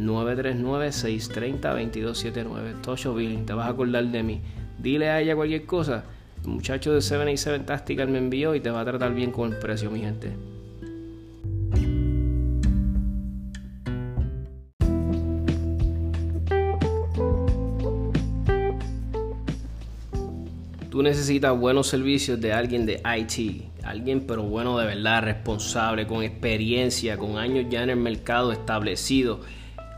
939-630-2279. Tosho Billing, te vas a acordar de mí. Dile a ella cualquier cosa. El muchacho de 787 Tactical me envió y te va a tratar bien con el precio, mi gente. Tú necesitas buenos servicios de alguien de IT, alguien pero bueno de verdad, responsable, con experiencia, con años ya en el mercado establecido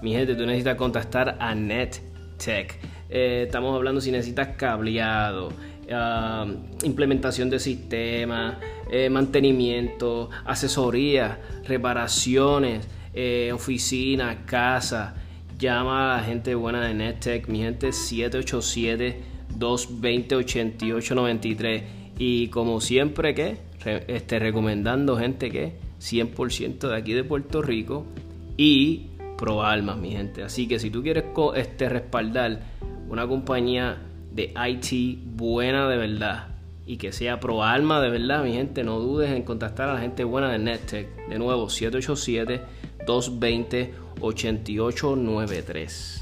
mi gente, tú necesitas contactar a NetTech. Eh, estamos hablando si necesitas cableado, ah, implementación de sistemas, eh, mantenimiento, asesoría, reparaciones, eh, oficinas, casa. Llama a la gente buena de NetTech, mi gente 787-220-8893. Y como siempre, que este, recomendando gente que 100% de aquí de Puerto Rico y pro almas, mi gente. Así que si tú quieres este, respaldar una compañía de IT buena de verdad y que sea pro alma de verdad, mi gente, no dudes en contactar a la gente buena de NetTech. De nuevo, 787-220-8893.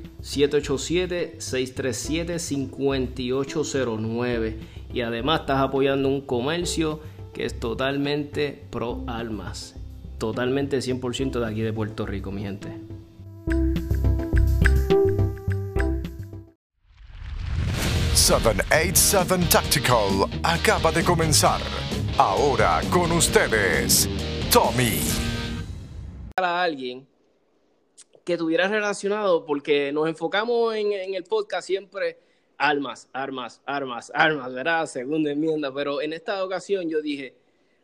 787-637-5809. Y además estás apoyando un comercio que es totalmente pro almas. Totalmente 100% de aquí de Puerto Rico, mi gente. ...787 Tactical acaba de comenzar. Ahora con ustedes, Tommy. A alguien que tuviera relacionado, porque nos enfocamos en, el podcast siempre armas, armas, armas, armas, ¿verdad? Segunda enmienda, pero en esta ocasión yo dije,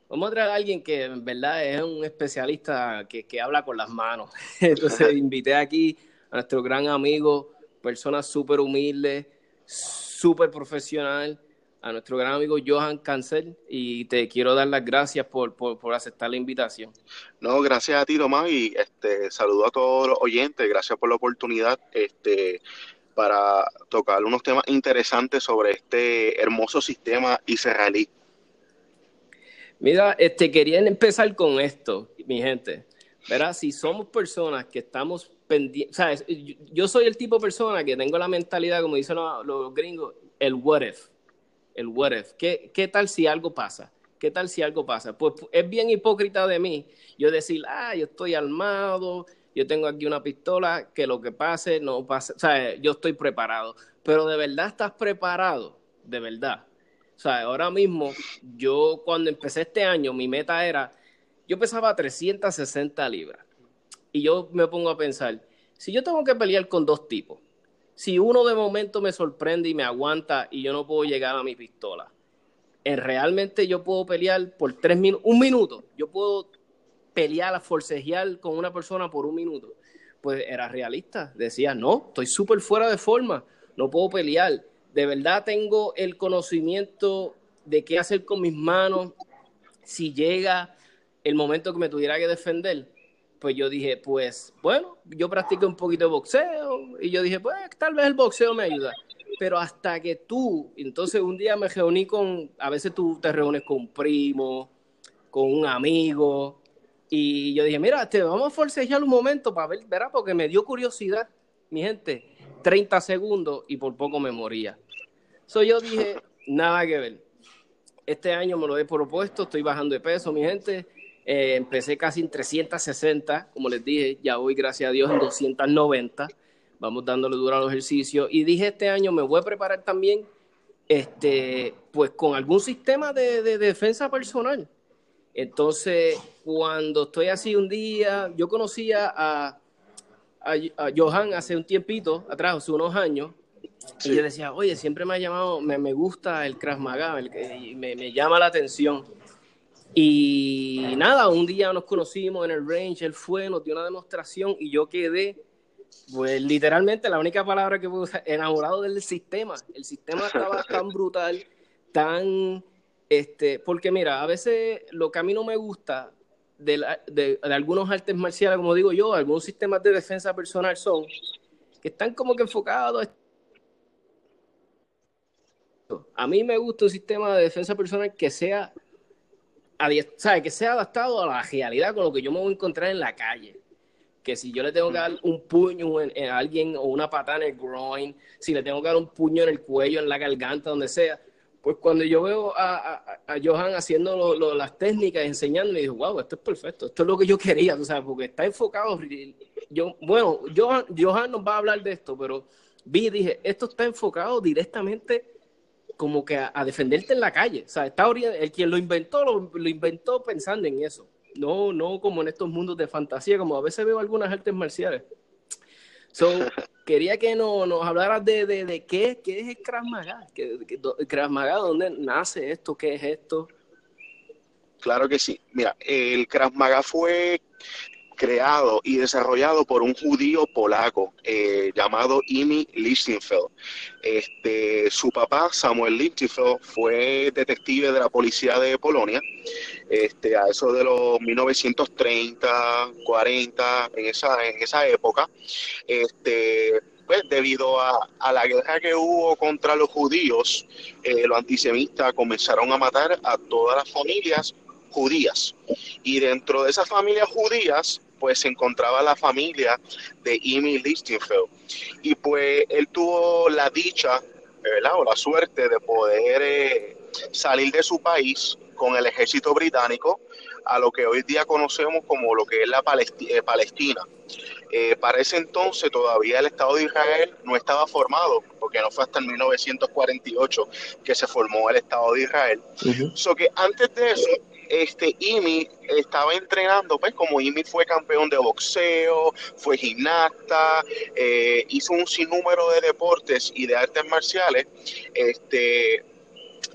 vamos a traer a alguien que en verdad es un especialista que, que habla con las manos. Entonces invité aquí a nuestro gran amigo, persona súper humilde, súper profesional, a nuestro gran amigo Johan Cancel y te quiero dar las gracias por, por, aceptar la invitación. No, gracias a ti, Tomás, y este, saludo a todos los oyentes, gracias por la oportunidad este, para tocar unos temas interesantes sobre este hermoso sistema israelí. Mira, este, quería empezar con esto, mi gente. Verá, si somos personas que estamos pendientes, ¿sabes? Yo soy el tipo de persona que tengo la mentalidad, como dicen los gringos, el what if el what if. ¿Qué, ¿Qué, tal si algo pasa? ¿Qué tal si algo pasa? Pues es bien hipócrita de mí yo decir, ah, yo estoy armado, yo tengo aquí una pistola, que lo que pase, no pase, o sea, yo estoy preparado. Pero de verdad estás preparado, de verdad. O sea, ahora mismo, yo cuando empecé este año, mi meta era, yo pesaba 360 libras. Y yo me pongo a pensar, si yo tengo que pelear con dos tipos, si uno de momento me sorprende y me aguanta y yo no puedo llegar a mi pistola, en realmente yo puedo pelear por tres minutos, un minuto, yo puedo pelear, a forcejear con una persona por un minuto. Pues era realista, decía, no, estoy súper fuera de forma, no puedo pelear. De verdad tengo el conocimiento de qué hacer con mis manos si llega el momento que me tuviera que defender. Pues yo dije, pues bueno, yo practiqué un poquito de boxeo y yo dije, pues tal vez el boxeo me ayuda pero hasta que tú, entonces un día me reuní con, a veces tú te reúnes con un primo, con un amigo, y yo dije, mira, te vamos a forcejear un momento para ver, verá, porque me dio curiosidad, mi gente, 30 segundos y por poco me moría. So yo dije, nada que ver. Este año me lo he propuesto, estoy bajando de peso, mi gente. Eh, empecé casi en 360, como les dije, ya voy, gracias a Dios, en 290 vamos dándole duro a los ejercicios. Y dije este año me voy a preparar también, este, pues con algún sistema de, defensa personal. Entonces, cuando estoy así un día, yo conocía a, a, Johan hace un tiempito atrás, hace unos años, y yo decía, oye, siempre me ha llamado, me, me gusta el Krav Maga, el, me, me llama la atención. Y nada, un día nos conocimos en el range, él fue, nos dio una demostración y yo quedé pues literalmente la única palabra que puedo usar, enamorado del sistema. El sistema estaba tan brutal, tan, este, porque mira, a veces lo que a mí no me gusta de, de, algunos artes marciales, como digo yo, algunos sistemas de defensa personal son que están como que enfocados. A mí me gusta un sistema de defensa personal que sea, ¿sabe? que sea adaptado a la realidad con lo que yo me voy a encontrar en la calle que si yo le tengo que dar un puño en, alguien o una patada en el groin, si le tengo que dar un puño en el cuello, en la garganta, donde sea, pues cuando yo veo a, Johan haciendo las técnicas, enseñándole, digo, wow, esto es perfecto, esto es lo que yo quería, tú sabes, porque está enfocado. Yo, bueno, Johan, Johan nos va a hablar de esto, pero vi y dije, esto está enfocado directamente como que a, defenderte en la calle. O sea, está el quien lo inventó, lo inventó pensando en eso no, no como en estos mundos de fantasía, como a veces veo algunas artes marciales. So, quería que no, nos hablaras de, de, qué, qué, es el Krav Maga, ¿Qué, Krav Maga, dónde nace esto, qué es esto. Claro que sí. Mira, el Krav Maga fue creado y desarrollado por un judío polaco eh, llamado Imi Lichtenfeld. Este, su papá, Samuel Lichtenfeld, fue detective de la policía de Polonia, este, a eso de los 1930, 40, en esa, en esa época. Este, pues, debido a, la guerra que hubo contra los judíos, eh, los antisemitas comenzaron a matar a todas las familias judías. Y dentro de esas familias judías, pues se encontraba la familia de Emil Lichtenfeld. Y pues él tuvo la dicha, ¿verdad? O la suerte de poder eh, salir de su país con el ejército británico a lo que hoy día conocemos como lo que es la eh, Palestina. Eh, para ese entonces todavía el Estado de Israel no estaba formado, porque no fue hasta el 1948 que se formó el Estado de Israel. Uh que antes de eso, este Imi estaba entrenando, pues como Imi fue campeón de boxeo, fue gimnasta, eh, hizo un sinnúmero de deportes y de artes marciales, este,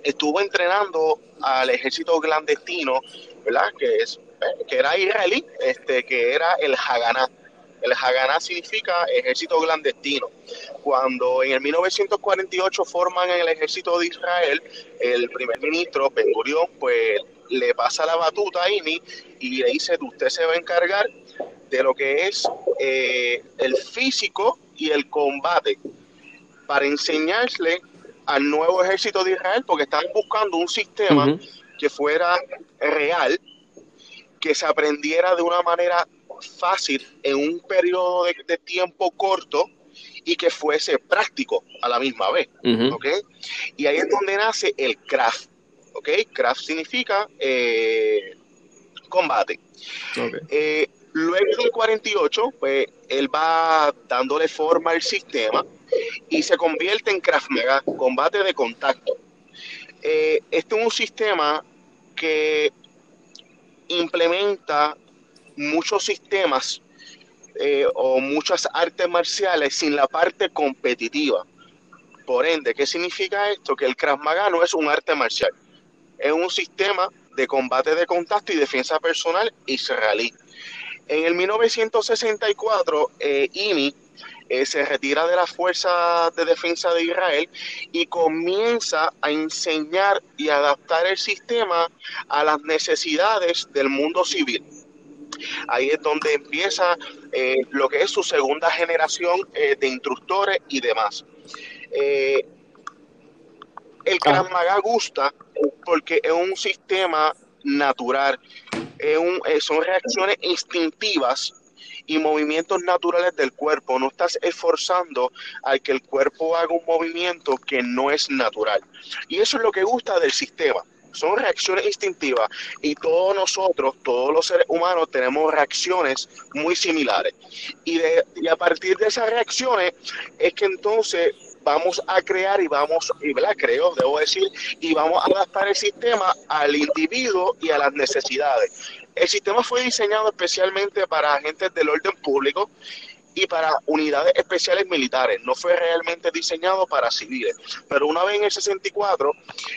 estuvo entrenando al ejército clandestino, ¿verdad? Que es que era israelí, este, que era el Haganá. El Haganá significa ejército clandestino. Cuando en el 1948 forman el ejército de Israel, el primer ministro Ben Gurion, pues le pasa la batuta a Imi y le dice usted se va a encargar de lo que es eh, el físico y el combate para enseñarle al nuevo ejército de Israel, porque están buscando un sistema que fuera real, que se aprendiera de una manera fácil en un periodo de, tiempo corto y que fuese práctico a la misma vez. Y ahí es donde nace el craft. ¿Ok? Craft significa eh, combate. Eh, luego del 48, pues él va dándole forma al sistema y se convierte en Kraft Maga, combate de contacto. Eh, este es un sistema que implementa muchos sistemas eh, o muchas artes marciales sin la parte competitiva. Por ende, ¿qué significa esto? Que el Krav Maga no es un arte marcial, es un sistema de combate de contacto y defensa personal israelí. En el 1964, eh, IMI eh, se retira de las fuerzas de defensa de Israel y comienza a enseñar y adaptar el sistema a las necesidades del mundo civil. Ahí es donde empieza eh, lo que es su segunda generación de instructores y demás. El Krav Maga gusta porque es un sistema natural, son reacciones instintivas y movimientos naturales del cuerpo. No estás esforzando a que el cuerpo haga un movimiento que no es natural. Y eso es lo que gusta del sistema. Son reacciones instintivas y todos nosotros, todos los seres humanos, tenemos reacciones muy similares. Y, de, y a partir de esas reacciones es que entonces vamos a crear y vamos, y ¿verdad? creo, debo decir, y vamos a adaptar el sistema al individuo y a las necesidades. El sistema fue diseñado especialmente para agentes del orden público y para unidades especiales militares. No fue realmente diseñado para civiles. Pero una vez en el 64,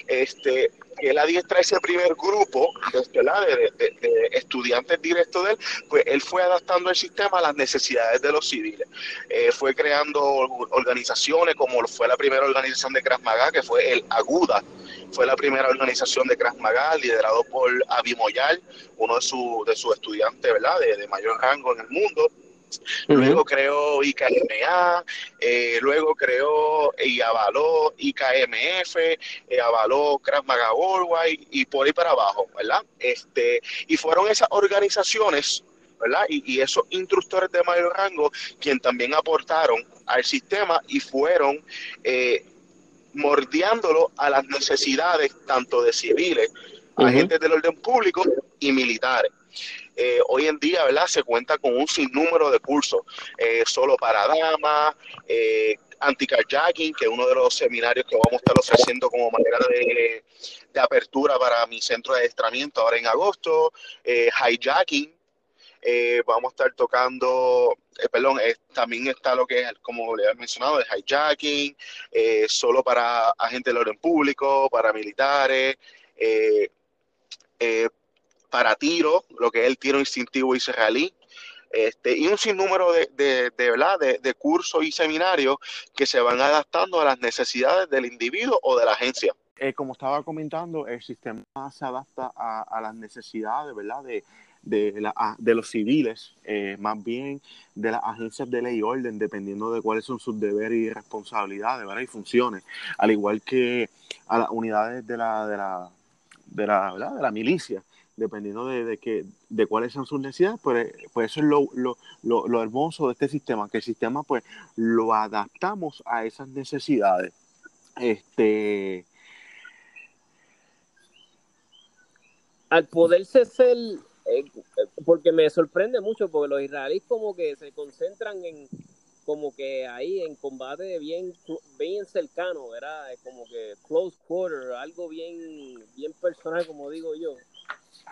este, él adiestra ese primer grupo de, estudiantes directos de él, pues él fue adaptando el sistema a las necesidades de los civiles. Eh, fue creando organizaciones como fue la primera organización de Krav Maga, que fue el Aguda, fue la primera organización de Krav Maga, liderado por Abimoyal, uno de, su, de sus estudiantes. De, mayor rango en el mundo. Luego creó IKMA, eh, luego creó y avaló IKMF, eh, avaló Krav Maga Worldwide y por ahí para abajo, ¿verdad? Este, y fueron esas organizaciones, ¿verdad? Y, y esos instructores de mayor rango quien también aportaron al sistema y fueron eh, mordiándolo a las necesidades tanto de civiles, agentes del orden público y militares. Eh, hoy en día, ¿verdad? Se cuenta con un sinnúmero de cursos, eh, solo para damas, eh, anti-carjacking, que es uno de los seminarios que vamos a estar ofreciendo como manera de, de apertura para mi centro de adiestramiento ahora en agosto, eh, hijacking, eh, vamos a estar tocando, perdón, también está lo que es, como le he mencionado, el hijacking, solo para agentes del orden público, para militares, para tiro, lo que es el tiro instintivo israelí. Este, y un sinnúmero de, de, de, ¿verdad? de, cursos y seminarios que se van adaptando a las necesidades del individuo o de la agencia. como estaba comentando, el sistema se adapta a, a las necesidades ¿verdad? de, de, la, de los civiles, eh, más bien de las agencias de ley y orden, dependiendo de cuáles son sus deberes y responsabilidades ¿verdad? y funciones, al igual que a las unidades de la, de la, de la, ¿verdad? De la milicia, dependiendo de, de, que, de cuáles son sus necesidades, pues, pues eso es lo, lo, lo, lo hermoso de este sistema, que el sistema pues lo adaptamos a esas necesidades. Este, al poderse ser eh, porque me sorprende mucho porque los israelíes como que se concentran en como que ahí en combate bien bien cercano, ¿verdad? Como que close quarter, algo bien bien personal como digo yo.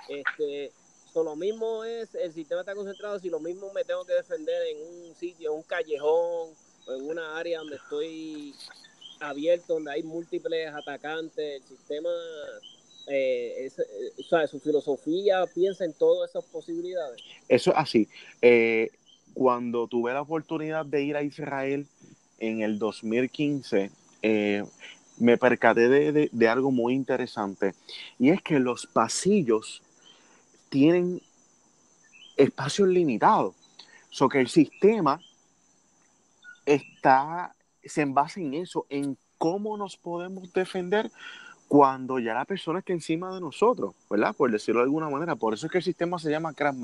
Este, lo mismo es el sistema está concentrado si lo mismo me tengo que defender en un sitio, en un callejón o en una área donde estoy abierto, donde hay múltiples atacantes, el sistema eh, eh su filosofía piensa en todas esas posibilidades. Eso es así. Eh, cuando tuve la oportunidad de ir a Israel en el 2015, eh, me percaté de, de, algo muy interesante y es que los pasillos tienen espacios limitados. So que el sistema está, se envase en eso, en cómo nos podemos defender cuando ya la persona está encima de nosotros, ¿verdad? Por decirlo de alguna manera. Por eso es que el sistema se llama Krav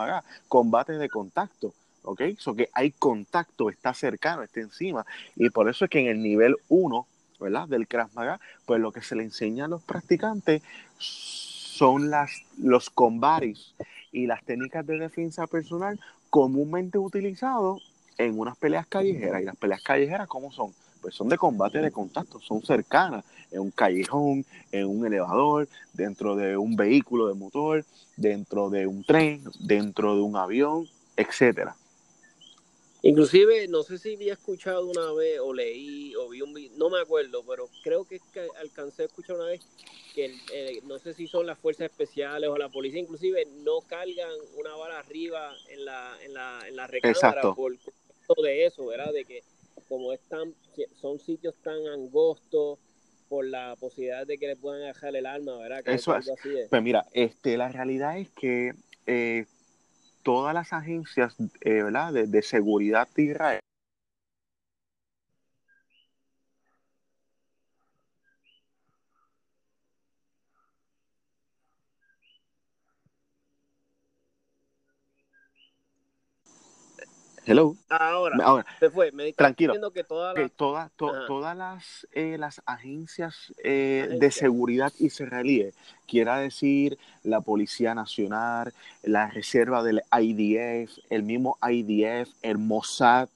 combate de contacto, ¿ok? Eso que hay contacto, está cercano, está encima. Y por eso es que en el nivel 1, ¿verdad? Del Krav Maga, pues lo que se le enseña a los practicantes son las, los combates y las técnicas de defensa personal comúnmente utilizados en unas peleas callejeras. ¿Y las peleas callejeras cómo son? Pues son de combate de contacto, son cercanas en un callejón, en un elevador, dentro de un vehículo de motor, dentro de un tren, dentro de un avión, etcétera. Inclusive, no sé si había escuchado una vez o leí o vi un video, no me acuerdo, pero creo que, alcancé a escuchar una vez que eh, no sé si son las fuerzas especiales o la policía, inclusive no cargan una bala arriba en la, en la, en la recámara por de eso, ¿verdad? De que como están, son sitios tan angostos por la posibilidad de que le puedan dejar el arma, ¿verdad? eso es. Pues mira, este, la realidad es que eh, todas las agencias eh, ¿verdad? De, de, seguridad de Israel Hello. Ahora, Ahora se fue. Me tranquilo. Que todas las, todas las, eh, las agencias eh, de seguridad israelíes, quiera decir la Policía Nacional, la Reserva del IDF, el mismo IDF, el Mossad,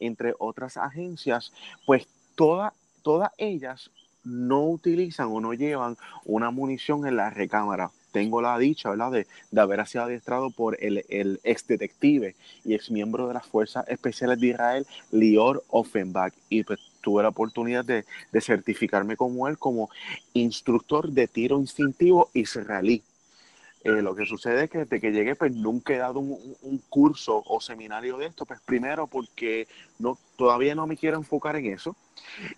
entre otras agencias, pues todas todas ellas no utilizan o no llevan una munición en la recámara tengo la dicha, ¿verdad?, de, haber sido adiestrado por el, ex detective y ex miembro de las Fuerzas Especiales de Israel, Lior Offenbach. Y pues tuve la oportunidad de, certificarme como él como instructor de tiro instintivo israelí. Eh, lo que sucede es que desde que llegué, pues nunca he dado un, curso o seminario de esto, pues primero porque no, todavía no me quiero enfocar en eso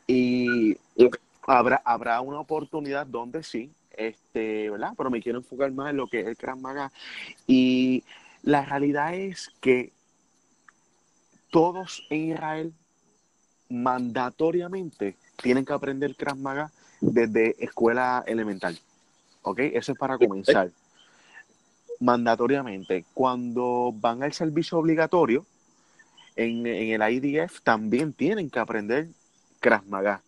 y habrá una oportunidad donde sí, este, ¿verdad? Pero me quiero enfocar más en lo que es el Krav Maga. Y la realidad es que todos en Israel mandatoriamente tienen que aprender Krav Maga desde escuela elemental. ¿Ok? Eso es para comenzar. Mandatoriamente. Cuando van al servicio obligatorio, en, en el IDF también tienen que aprender Krav Maga.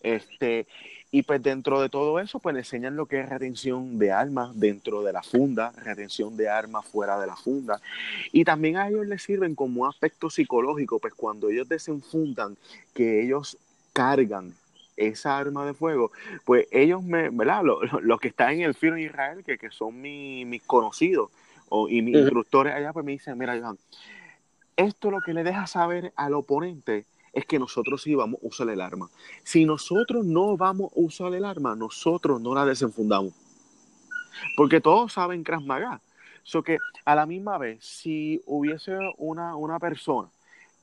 Este, y pues dentro de todo eso, pues le enseñan lo que es retención de armas dentro de la funda, retención de armas fuera de la funda. Y también a ellos les sirven como aspecto psicológico, pues cuando ellos desenfundan, que ellos cargan esa arma de fuego, pues ellos me, ¿verdad? Los que están en el filo en Israel, que, que son mis conocidos o, y mis instructores allá, pues me dicen, mira, Iván, esto lo que le deja saber al oponente es que nosotros sí vamos a usar el arma. Si nosotros no vamos a usar el arma, nosotros no la desenfundamos. Porque todos saben Krav Maga. So que a la misma vez, si hubiese una, una persona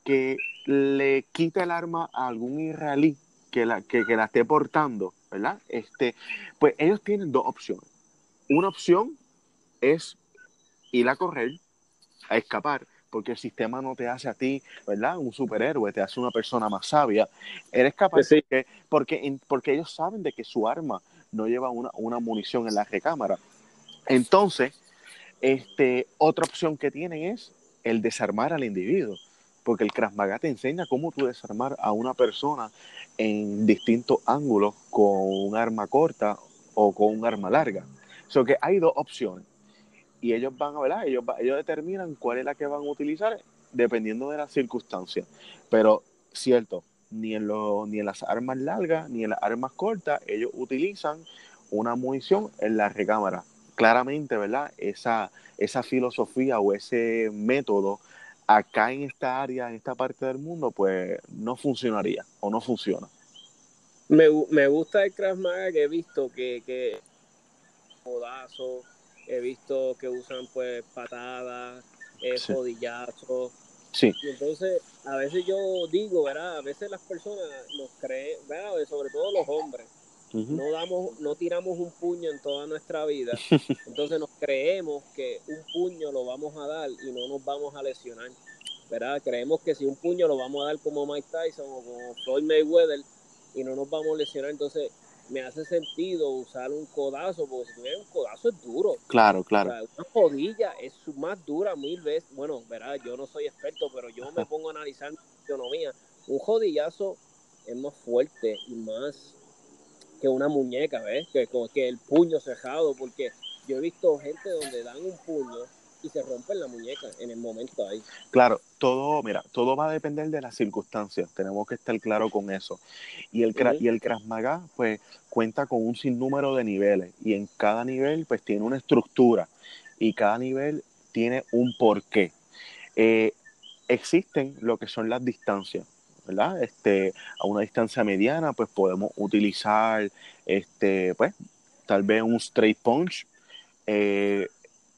que le quita el arma a algún israelí que la, que, que la esté portando, ¿verdad? Este, pues ellos tienen dos opciones. Una opción es ir a correr, a escapar, porque el sistema no te hace a ti, ¿verdad? Un superhéroe, te hace una persona más sabia. Eres capaz de porque, porque, ellos saben de que su arma no lleva una, una munición en la recámara. Entonces, este, otra opción que tienen es el desarmar al individuo, porque el Krav te enseña cómo tú desarmar a una persona en distintos ángulos con un arma corta o con un arma larga. O sea que hay dos opciones y ellos van a ver, ellos, ellos determinan cuál es la que van a utilizar dependiendo de las circunstancias. Pero cierto, ni en, lo, ni en las armas largas ni en las armas cortas ellos utilizan una munición en la recámara. Claramente, ¿verdad? Esa, esa filosofía o ese método acá en esta área, en esta parte del mundo, pues no funcionaría o no funciona. Me, me gusta el Krav Maga que he visto que, que codazo, he visto que usan pues patadas, eh, rodillazos. Sí. Y entonces, a veces yo digo, ¿verdad? A veces las personas nos creen, ¿verdad? Sobre todo los hombres, no damos, no tiramos un puño en toda nuestra vida. Entonces nos creemos que un puño lo vamos a dar y no nos vamos a lesionar. ¿Verdad? Creemos que si un puño lo vamos a dar como Mike Tyson o como Floyd Mayweather y no nos vamos a lesionar, entonces me hace sentido usar un codazo, porque si un codazo es duro. Claro, claro. una jodilla es más dura mil veces. Bueno, verá, yo no soy experto, pero yo me pongo a analizar economía. Un jodillazo es más fuerte y más que una muñeca, ¿ves? Que, que el puño cerrado, porque yo he visto gente donde dan un puño y se rompen la muñeca en el momento ahí. Claro, todo, mira, todo va a depender de las circunstancias, tenemos que estar claro con eso. Y el, y el Krav Maga, pues, cuenta con un sinnúmero de niveles, y en cada nivel, pues, tiene una estructura, y cada nivel tiene un porqué. Eh, existen lo que son las distancias, ¿verdad? Este, a una distancia mediana, pues podemos utilizar, este, pues, tal vez un straight punch, eh,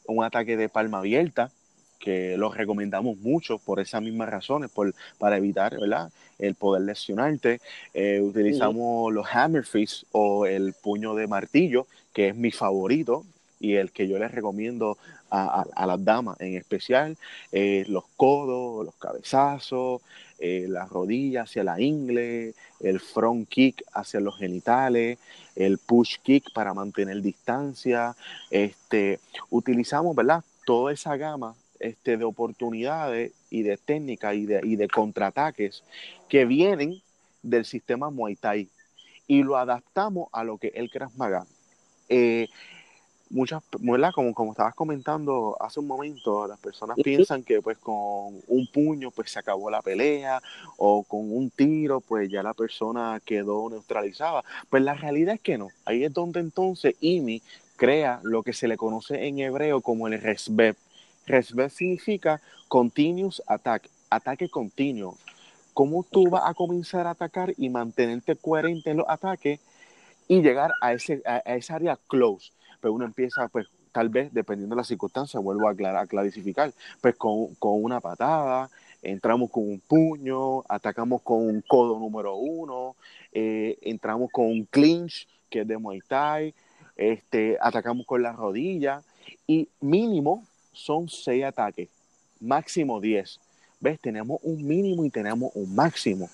un ataque de palma abierta, que lo recomendamos mucho por esas mismas razones, por, para evitar ¿verdad? el poder lesionarte. Eh, utilizamos los hammer fists o el puño de martillo, que es mi favorito y el que yo les recomiendo a, las damas en especial. Eh, los codos, los cabezazos, eh, las rodillas hacia la ingle, el front kick hacia los genitales, el push kick para mantener distancia. Este, utilizamos, ¿verdad? Toda esa gama este, de oportunidades y de técnicas y de, y de contraataques que vienen del sistema Muay Thai y lo adaptamos a lo que es el Krav Maga. Eh, muchas, Como, como estabas comentando hace un momento, las personas piensan que pues con un puño pues se acabó la pelea o con un tiro pues ya la persona quedó neutralizada. Pues la realidad es que no. Ahí es donde entonces Imi crea lo que se le conoce en hebreo como el resbeb, Resbet significa continuous attack, ataque continuo. ¿Cómo tú vas a comenzar a atacar y mantenerte coherente en los ataques y llegar a, ese, a, esa área close? Pues uno empieza, pues, tal vez, dependiendo de las circunstancias, vuelvo a, aclarar, a clarificar, pues con, con una patada, entramos con un puño, atacamos con un codo número uno, eh, entramos con un clinch, que es de Muay Thai, este, atacamos con la rodilla y mínimo son seis ataques, máximo diez. ¿Ves? Tenemos un mínimo y tenemos un máximo.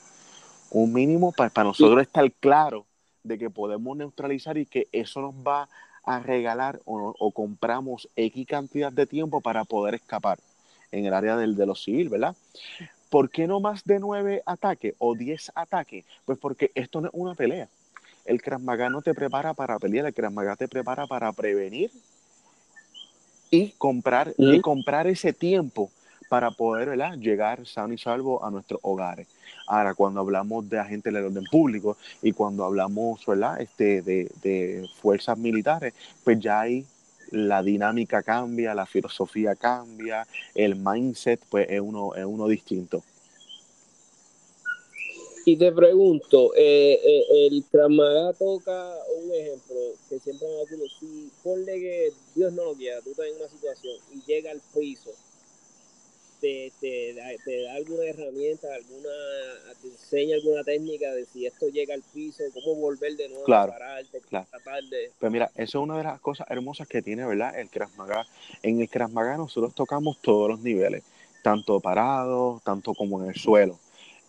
Un mínimo para, nosotros estar claro de que podemos neutralizar y que eso nos va a regalar o, compramos X cantidad de tiempo para poder escapar en el área del, de los civil, ¿verdad? ¿Por qué no más de nueve ataques o diez ataques? Pues porque esto no es una pelea. El Krav no te prepara para pelear, el Krav te prepara para prevenir y comprar, y comprar ese tiempo para poder llegar sano y salvo a nuestros hogares. Ahora, cuando hablamos de agentes del orden público y cuando hablamos ¿verdad? Este, de, de fuerzas militares, pues ya ahí la dinámica cambia, la filosofía cambia, el mindset pues es uno, es uno distinto. Y te pregunto, eh, eh, el Kramaga toca un ejemplo que siempre me ha si ponle que Dios no lo quiera, tú estás en una situación y llega al piso, te, te, da, te da alguna herramienta, alguna, te enseña alguna técnica de si esto llega al piso, cómo volver de nuevo a pararte, claro. tratar de... Pues mira, eso es una de las cosas hermosas que tiene, ¿verdad? El Krav En el Krav nosotros tocamos todos los niveles, tanto parados, tanto como en el suelo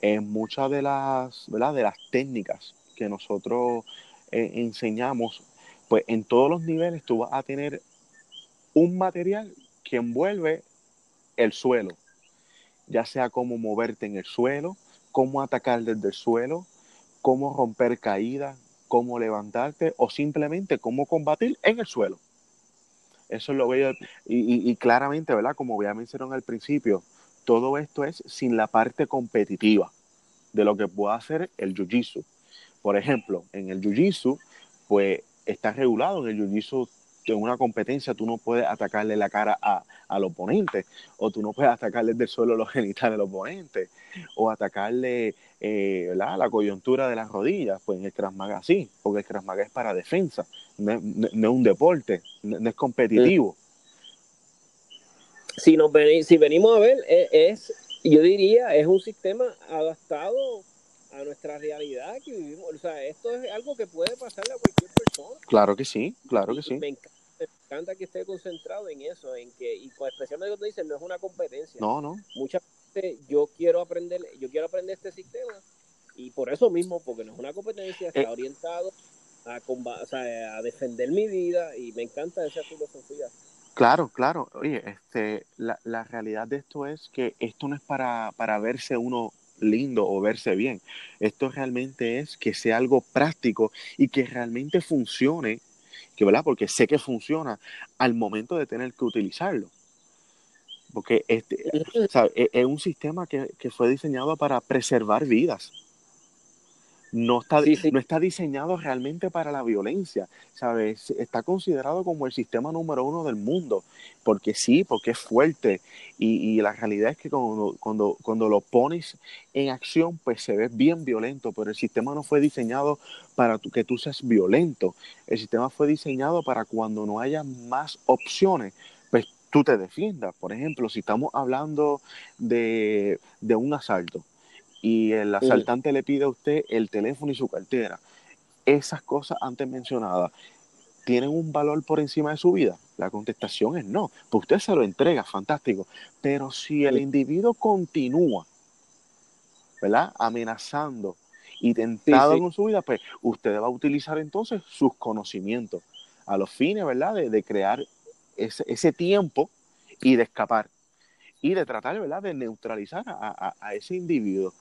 en muchas de las, ¿verdad? de las técnicas que nosotros eh, enseñamos, pues en todos los niveles tú vas a tener un material que envuelve el suelo, ya sea cómo moverte en el suelo, cómo atacar desde el suelo, cómo romper caídas, cómo levantarte o simplemente cómo combatir en el suelo. Eso es lo veo y, y, claramente, ¿verdad? Como ya mencionaron al principio, todo esto es sin la parte competitiva de lo que pueda hacer el jiu-jitsu. Por ejemplo, en el jiu-jitsu, pues está regulado en el jiu-jitsu en una competencia tú no puedes atacarle la cara a, al oponente, o tú no puedes atacarle del suelo los genitales al oponente, o atacarle eh, la coyuntura de las rodillas, pues en el Krav sí, porque el Krav es para defensa, no, es un deporte, no, es competitivo. Si, nos si venimos a ver, e, es yo diría, es un sistema adaptado a nuestra realidad que vivimos. O sea, esto es algo que puede pasarle a cualquier persona. Claro que sí, claro que sí. Me encanta, que esté concentrado en eso, en que, y especialmente cuando dicen, no es una competencia. No, no. Muchas veces yo quiero aprender, yo quiero aprender este sistema, y por eso mismo, porque no es una competencia, está eh. orientado a, o sea, a defender mi vida, y me encanta esa filosofía. Claro, claro. Oye, este, la, la realidad de esto es que esto no es para, para verse uno lindo o verse bien. Esto realmente es que sea algo práctico y que realmente funcione, que verdad, porque sé que funciona al momento de tener que utilizarlo. Porque este, e, es, un sistema que, que, fue diseñado para preservar vidas. No está, no está diseñado realmente para la violencia, ¿sabes? Está considerado como el sistema número uno del mundo, porque sí, porque es fuerte, y, la realidad es que cuando, cuando, cuando, lo pones en acción, pues se ve bien violento, pero el sistema no fue diseñado para que tú seas violento, el sistema fue diseñado para cuando no haya más opciones, pues tú te defiendas. Por ejemplo, si estamos hablando de, de un asalto, y el asaltante le pide a usted el teléfono y su cartera. Esas cosas antes mencionadas tienen un valor por encima de su vida. La contestación es no. Pues usted se lo entrega, fantástico. Pero si el individuo continúa, ¿verdad? Amenazando y tentado con su vida, pues usted va a utilizar entonces sus conocimientos a los fines, ¿verdad? De, crear ese, ese, tiempo y de escapar y de tratar, ¿verdad? De neutralizar a, a ese individuo.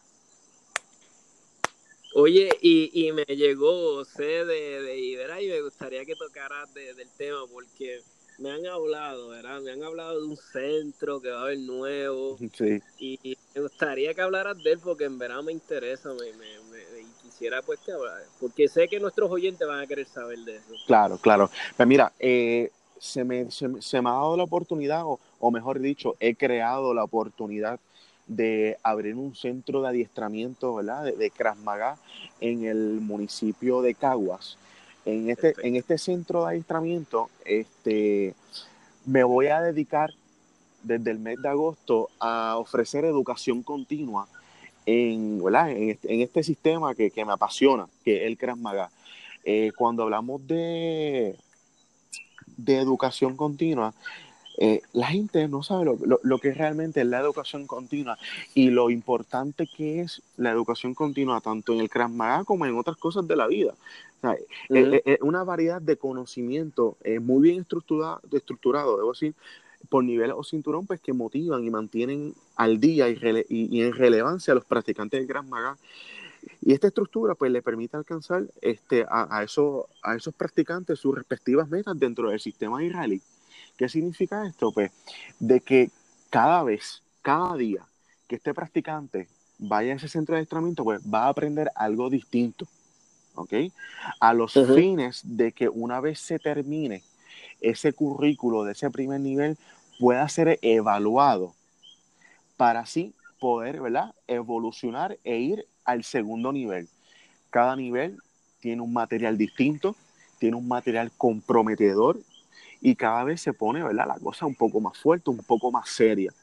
Oye, y, y me llegó sé de, de Ibera y me gustaría que tocaras del tema porque me han hablado, ¿verdad? Me han hablado de un centro que va a haber nuevo. Sí. Y, me gustaría que hablaras de él porque en verdad me interesa me, me, y quisiera pues que hablar, porque sé que nuestros oyentes van a querer saber de eso. Claro, claro. Pues mira, eh, se, me, se, me ha dado la oportunidad, o, o mejor dicho, he creado la oportunidad de abrir un centro de adiestramiento, ¿verdad? De, de en el municipio de Caguas. En este, en este centro de adiestramiento, este, me voy a dedicar desde el mes de agosto a ofrecer educación continua en, ¿verdad? en, este, en este sistema que, que, me apasiona, que es el Krav eh, cuando hablamos de, de educación continua, eh, la gente no sabe lo, lo, que realmente es la educación continua y lo importante que es la educación continua tanto en el Krav como en otras cosas de la vida. O es, una variedad de conocimiento muy bien estructurado, estructurado, debo decir, por nivel o cinturón, pues que motivan y mantienen al día y, y, en relevancia a los practicantes del Krav Y esta estructura pues le permite alcanzar este, a, a, esos, a esos practicantes sus respectivas metas dentro del sistema israelí. ¿Qué significa esto? Pues de que cada vez, cada día que este practicante vaya a ese centro de adiestramiento, pues va a aprender algo distinto. ¿Ok? A los fines de que una vez se termine ese currículo de ese primer nivel, pueda ser evaluado para así poder, ¿verdad? Evolucionar e ir al segundo nivel. Cada nivel tiene un material distinto, tiene un material comprometedor, y cada vez se pone, ¿verdad? La cosa un poco más fuerte, un poco más seria.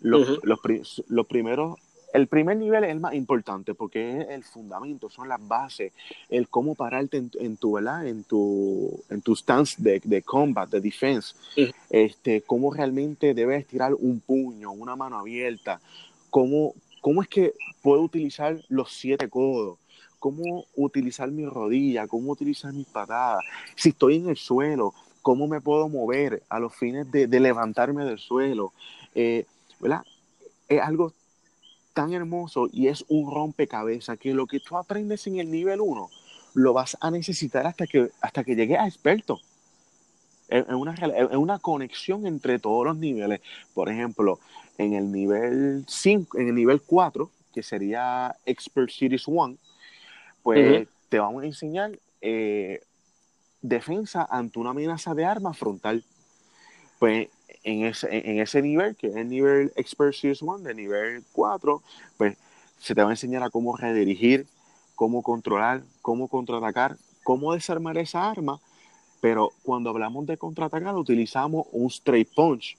Los, los, primeros, el primer nivel es el más importante porque es el fundamento, son las bases, el cómo pararte en, tu, ¿verdad? En tu, en tu stance de, de combat, de defense, este, cómo realmente debes tirar un puño, una mano abierta, cómo, cómo es que puedo utilizar los siete codos, cómo utilizar mi rodilla, cómo utilizar mis patadas, si estoy en el suelo, cómo me puedo mover a los fines de, levantarme del suelo. Eh, ¿verdad? Es algo tan hermoso y es un rompecabezas que lo que tú aprendes en el nivel 1 lo vas a necesitar hasta que, hasta que llegues a experto. Es una, una conexión entre todos los niveles. Por ejemplo, en el nivel 5, en el nivel 4, que sería Expert Series 1, pues te vamos a enseñar eh, defensa ante una amenaza de arma frontal. Pues en ese, en ese nivel, que es el nivel Expert Series 1, de nivel 4, pues se te va a enseñar a cómo redirigir, cómo controlar, cómo contraatacar, cómo desarmar esa arma. Pero cuando hablamos de contraatacar, utilizamos un straight punch.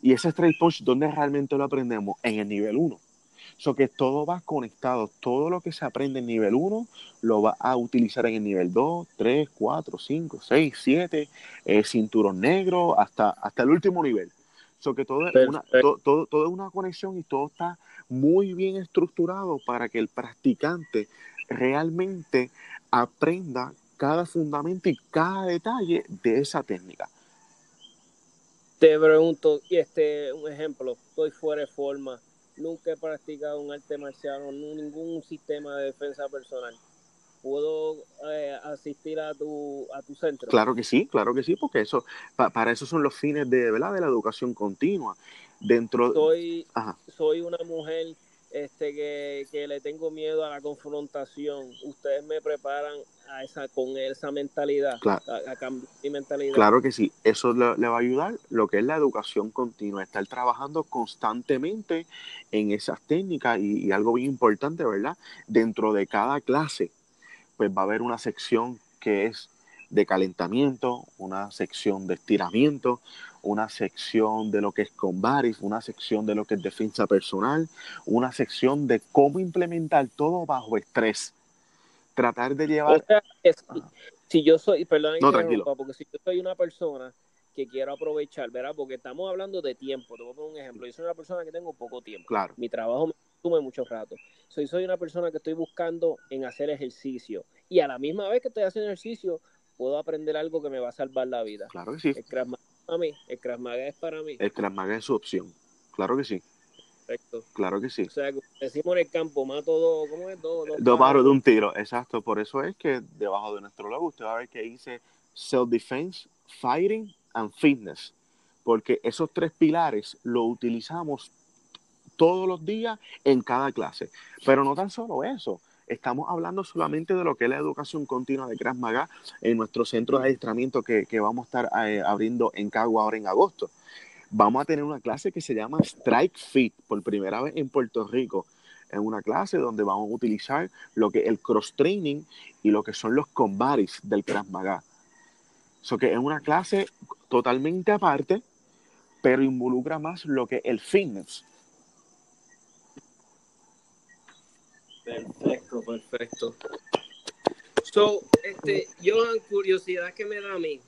Y ese straight punch, ¿dónde realmente lo aprendemos? En el nivel 1. So que todo va conectado. Todo lo que se aprende en nivel 1 lo va a utilizar en el nivel 2, 3, 4, 5, 6, 7, cinturón negro, hasta, hasta el último nivel. So que todo es, una, todo, todo es una conexión y todo está muy bien estructurado para que el practicante realmente aprenda cada fundamento y cada detalle de esa técnica. Te pregunto, y este, un ejemplo, estoy fuera de forma, nunca he practicado un arte marcial o ningún sistema de defensa personal. ¿Puedo eh, asistir a tu, a tu centro? Claro que sí, claro que sí, porque eso para eso son los fines de, ¿verdad? de la educación continua. Dentro soy, soy una mujer este que, que, le tengo miedo a la confrontación, ustedes me preparan a esa con esa mentalidad, claro. a, cambiar mi mentalidad. Claro que sí, eso le, le, va a ayudar lo que es la educación continua, estar trabajando constantemente en esas técnicas y, y algo bien importante, ¿verdad? Dentro de cada clase, pues va a haber una sección que es de calentamiento, una sección de estiramiento, una sección de lo que es combaris, una sección de lo que es defensa personal, una sección de cómo implementar todo bajo estrés. Tratar de llevar... O sea, es, si yo soy, perdón, no, tranquilo. porque si yo soy una persona que quiero aprovechar, ¿verdad? Porque estamos hablando de tiempo. Te voy a poner un ejemplo. Yo soy una persona que tengo poco tiempo. Claro. Mi trabajo me consume mucho rato. Soy, soy una persona que estoy buscando en hacer ejercicio. Y a la misma vez que estoy haciendo ejercicio, puedo aprender algo que me va a salvar la vida. Claro que sí. El para mí. El Krav Maga es para mí. El Krav Maga es su opción. Claro que sí. Perfecto. Claro que sí. O sea, decimos en el campo, mato dos, ¿cómo es? Dos, dos, dos pájaros de un tiro, exacto. Por eso es que debajo de nuestro logo usted va a ver que dice Self-Defense, Fighting and Fitness. Porque esos tres pilares lo utilizamos todos los días en cada clase. Pero no tan solo eso. Estamos hablando solamente de lo que es la educación continua de Krav Maga en nuestro centro de adiestramiento que, que vamos a estar eh, abriendo en Cagua ahora en agosto. Vamos a tener una clase que se llama Strike Fit por primera vez en Puerto Rico. Es una clase donde vamos a utilizar lo que el cross training y lo que son los combatis del Krav Maga. So que es una clase totalmente aparte, pero involucra más lo que es el fitness. Perfecto, perfecto. So, este, Johan, curiosidad que me da a mí,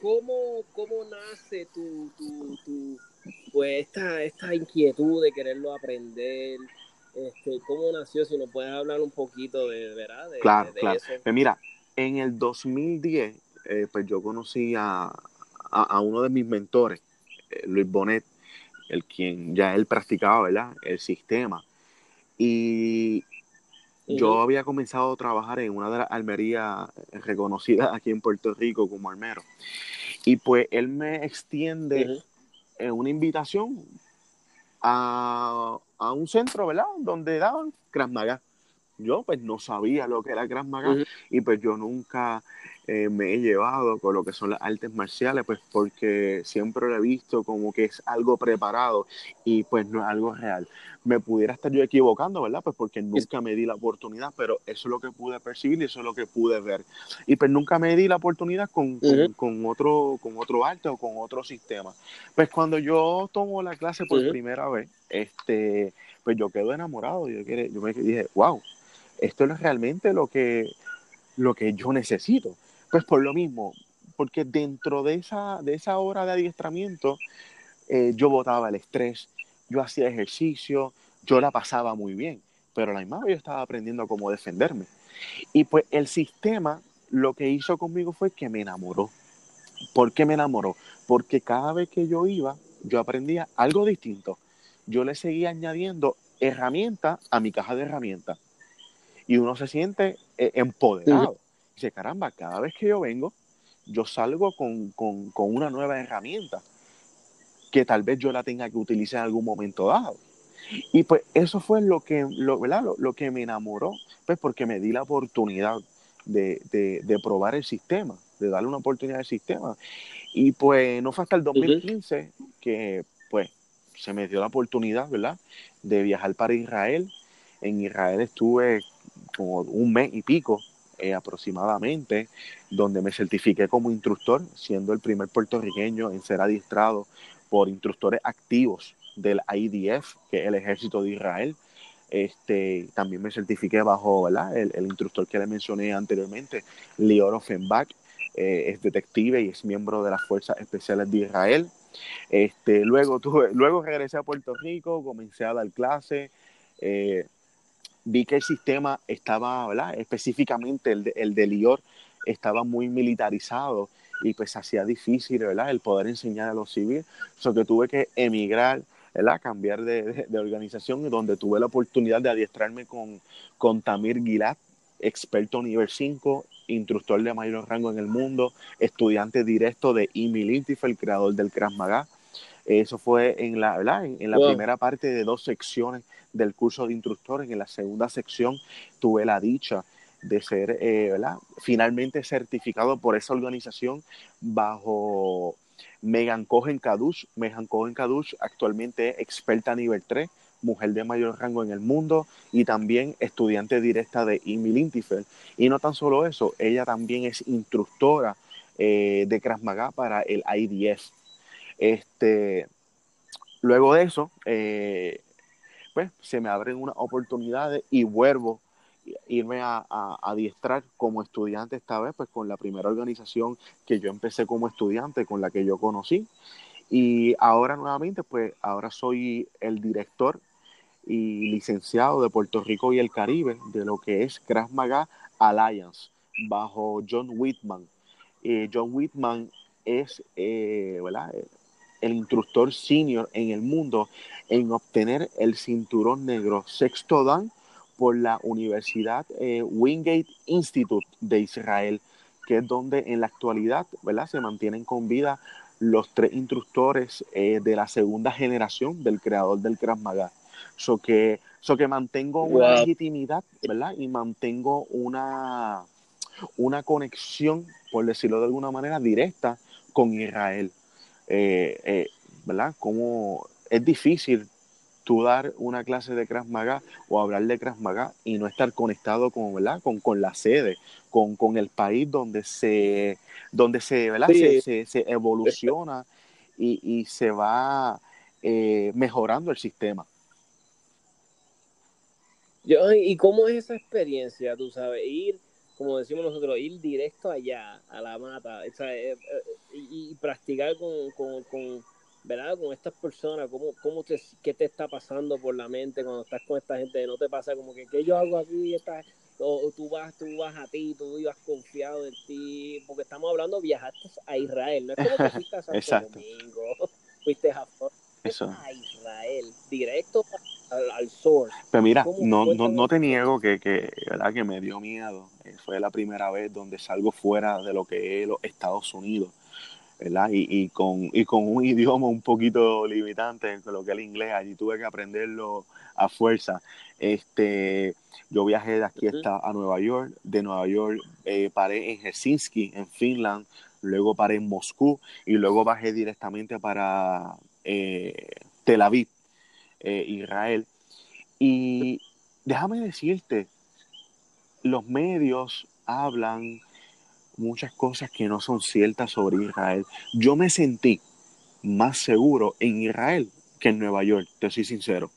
¿cómo, cómo nace tu, tu, tu pues esta, esta inquietud de quererlo aprender? Este, ¿Cómo nació? Si nos puedes hablar un poquito de, ¿verdad? De, claro, de, de claro. eso. Pues mira, en el 2010, eh, pues yo conocí a, a, a, uno de mis mentores, eh, Luis Bonet, el quien ya él practicaba, ¿verdad? El sistema. Y yo había comenzado a trabajar en una de las almerías reconocidas aquí en Puerto Rico como armero. Y pues él me extiende uh -huh. una invitación a, a, un centro, ¿verdad? Donde daban Krav Maga. Yo pues no sabía lo que era Krav Maga uh -huh. y pues yo nunca eh, me he llevado con lo que son las artes marciales, pues porque siempre lo he visto como que es algo preparado y pues no es algo real. Me pudiera estar yo equivocando, ¿verdad? Pues porque nunca me di la oportunidad, pero eso es lo que pude percibir y eso es lo que pude ver. Y pues nunca me di la oportunidad con, uh -huh. con, con, otro, con otro arte o con otro sistema. Pues cuando yo tomo la clase por uh -huh. primera vez, este, pues yo quedo enamorado. Yo, yo me dije, wow, esto es realmente lo que, lo que yo necesito. Pues por lo mismo, porque dentro de esa, de esa hora de adiestramiento, eh, yo botaba el estrés, yo hacía ejercicio, yo la pasaba muy bien, pero la misma yo estaba aprendiendo cómo defenderme. Y pues el sistema lo que hizo conmigo fue que me enamoró. ¿Por qué me enamoró? Porque cada vez que yo iba, yo aprendía algo distinto. Yo le seguía añadiendo herramientas a mi caja de herramientas. Y uno se siente eh, empoderado. Dice, caramba, cada vez que yo vengo, yo salgo con, con, con, una nueva herramienta que tal vez yo la tenga que utilizar en algún momento dado. Y pues eso fue lo que, lo, ¿verdad? Lo, lo que me enamoró, pues porque me di la oportunidad de, de, de, probar el sistema, de darle una oportunidad al sistema. Y pues no fue hasta el 2015 uh -huh. que pues se me dio la oportunidad, ¿verdad? De viajar para Israel. En Israel estuve como un mes y pico eh, aproximadamente, donde me certifiqué como instructor, siendo el primer puertorriqueño en ser adiestrado por instructores activos del IDF, que es el ejército de Israel. Este, también me certifiqué bajo ¿verdad? El, el instructor que le mencioné anteriormente, Lior Offenbach, eh, es detective y es miembro de las Fuerzas Especiales de Israel. Este, luego, tuve, luego regresé a Puerto Rico, comencé a dar clases. Eh, vi que el sistema estaba, ¿verdad? específicamente el de, el de Lior, estaba muy militarizado y pues hacía difícil ¿verdad? el poder enseñar a los civiles. So que tuve que emigrar, ¿verdad? cambiar de, de, de, organización, donde tuve la oportunidad de adiestrarme con, con Tamir Gilad, experto nivel 5, instructor de mayor rango en el mundo, estudiante directo de Imi Lintifer, el creador del Krav Maga. Eso fue en la, ¿verdad? En, la primera parte de dos secciones del curso de instructores. En la segunda sección tuve la dicha de ser eh, ¿verdad? finalmente certificado por esa organización bajo Megan Cohen Kadush. Megan Cohen Kadush actualmente es experta nivel 3, mujer de mayor rango en el mundo y también estudiante directa de Emil Intifel. Y no tan solo eso, ella también es instructora eh, de Krav Maga para el IDF. Este, luego de eso, eh, pues se me abren unas oportunidades y vuelvo irme a, adiestrar como estudiante esta vez, pues con la primera organización que yo empecé como estudiante, con la que yo conocí. Y ahora nuevamente, pues ahora soy el director y licenciado de Puerto Rico y el Caribe de lo que es Krav Maga Alliance, bajo John Whitman. Eh, John Whitman es eh, el instructor senior en el mundo en obtener el cinturón negro sexto dan por la Universidad eh, Wingate Institute de Israel, que es donde en la actualidad ¿verdad? se mantienen con vida los tres instructores eh, de la segunda generación del creador del Krav Maga. So que, so que mantengo una legitimidad, ¿verdad? Y mantengo una, una conexión, por decirlo de alguna manera, directa con Israel. Eh, ¿Verdad? Como es difícil tú dar una clase de Krav Maga o hablar de Krav Maga y no estar conectado con, ¿verdad? con, con la sede, con, con, el país donde se, donde se, ¿verdad? Se, se, evoluciona y, y, se va eh, mejorando el sistema. Yo, ¿Y cómo es esa experiencia, tú sabes? Ir, como decimos nosotros, ir directo allá, a la mata, o sea, eh, eh, y, y, practicar con, con, con ¿verdad? Con estas personas, ¿cómo, cómo te, ¿qué te está pasando por la mente cuando estás con esta gente? ¿No te pasa como que, ¿qué yo hago aquí? o, tú vas, tú vas a ti, tú ibas confiado en ti, porque estamos hablando, viajaste a Israel, no es como que fuiste a Santo Domingo, fuiste a, a Israel, directo al, source. Pero mira, no, no, no, te niego que, que, ¿verdad? que me dio miedo, eh, fue la primera vez donde salgo fuera de lo que es los Estados Unidos ¿verdad? Y, y, con, y con un idioma un poquito limitante, con lo que es el inglés, allí tuve que aprenderlo a fuerza. Este, yo viajé de aquí hasta a Nueva York, de Nueva York eh, paré en Helsinki, en Finland, luego paré en Moscú y luego bajé directamente para eh, Tel Aviv, eh, Israel. Y déjame decirte, los medios hablan muchas cosas que no son ciertas sobre Israel. Yo me sentí más seguro en Israel que en Nueva York, te soy sincero.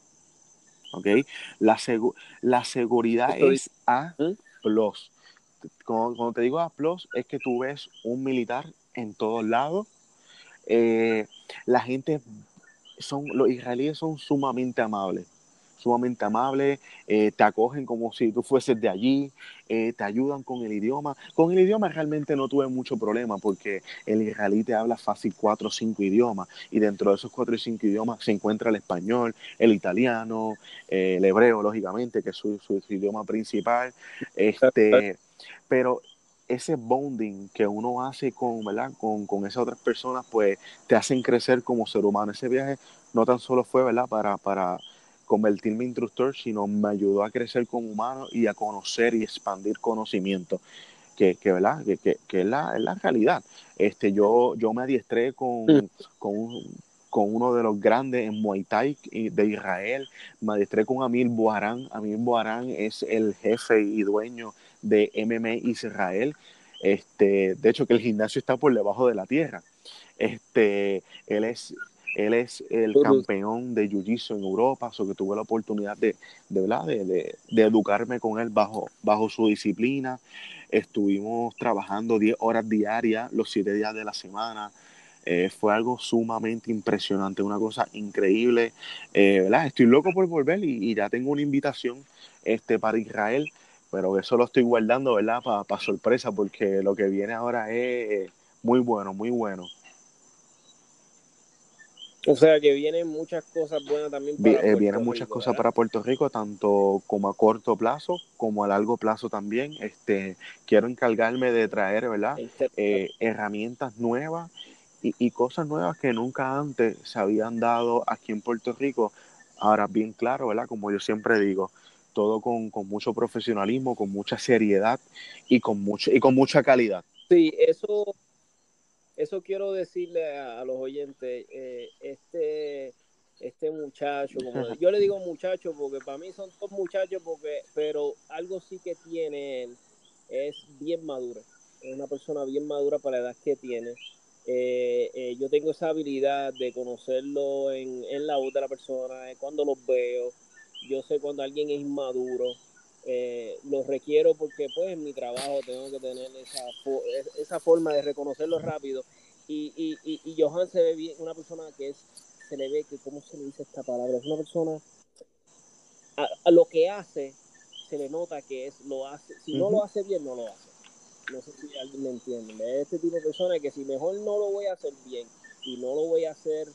¿Ok? La, la seguridad es A ¿Mm? plus. Cuando, te digo A plus, es que tú ves un militar en todos lados. Eh, la gente son, los israelíes son sumamente amables sumamente amables, eh, te acogen como si tú fueses de allí, eh, te ayudan con el idioma. Con el idioma realmente no tuve mucho problema porque el israelí te habla fácil cuatro o cinco idiomas y dentro de esos cuatro o cinco idiomas se encuentra el español, el italiano, eh, el hebreo, lógicamente, que es su, idioma principal. Este, pero ese bonding que uno hace con, ¿verdad? Con, con, esas otras personas, pues te hacen crecer como ser humano. Ese viaje no tan solo fue, ¿verdad? Para, para, convertirme en instructor, sino me ayudó a crecer como humano y a conocer y expandir conocimiento. Que, que, ¿verdad? que, que, que es, la, es, la, realidad. Este, yo, yo me adiestré con, con, con, uno de los grandes en Muay Thai de Israel, me adiestré con Amir Boarán. Amir Boarán es el jefe y dueño de MMA Israel. Este, de hecho, que el gimnasio está por debajo de la tierra. Este, él es él es el campeón de Jiu-Jitsu en Europa, so que tuve la oportunidad de, de, ¿verdad? de, de, educarme con él bajo, bajo su disciplina. Estuvimos trabajando 10 horas diarias, los 7 días de la semana. Eh, fue algo sumamente impresionante, una cosa increíble. Eh, ¿verdad? Estoy loco por volver y, ya tengo una invitación este, para Israel, pero eso lo estoy guardando ¿verdad? Para sorpresa, porque lo que viene ahora es muy bueno, muy bueno. O sea que vienen muchas cosas buenas también para eh, Vienen muchas cosas para Puerto Rico, tanto como a corto plazo como a largo plazo también. Este, quiero encargarme de traer, ¿verdad? Eh, herramientas nuevas y, cosas nuevas que nunca antes se habían dado aquí en Puerto Rico. Ahora, bien claro, ¿verdad? Como yo siempre digo, todo con, mucho profesionalismo, con mucha seriedad y con, mucho, y con mucha calidad. Sí, eso, eso quiero decirle a, los oyentes. Eh, este, este muchacho, como, yo le digo muchacho porque para mí son dos muchachos, porque, pero algo sí que tiene él, es bien maduro. Es una persona bien madura para la edad que tiene. Eh, eh, yo tengo esa habilidad de conocerlo en, en la voz de la persona, eh, cuando los veo. Yo sé cuando alguien es inmaduro. lo requiero porque pues en mi trabajo tengo que tener esa, esa forma de reconocerlo rápido. Y, y, y, y Johan se ve bien, una persona que es, se le ve que, ¿cómo se le dice esta palabra? Es una persona, a, lo que hace, se le nota que es, lo hace, si no lo hace bien, no lo hace no sé si alguien me entiende, es este tipo de persona que si mejor no lo voy a hacer bien y no lo voy a hacer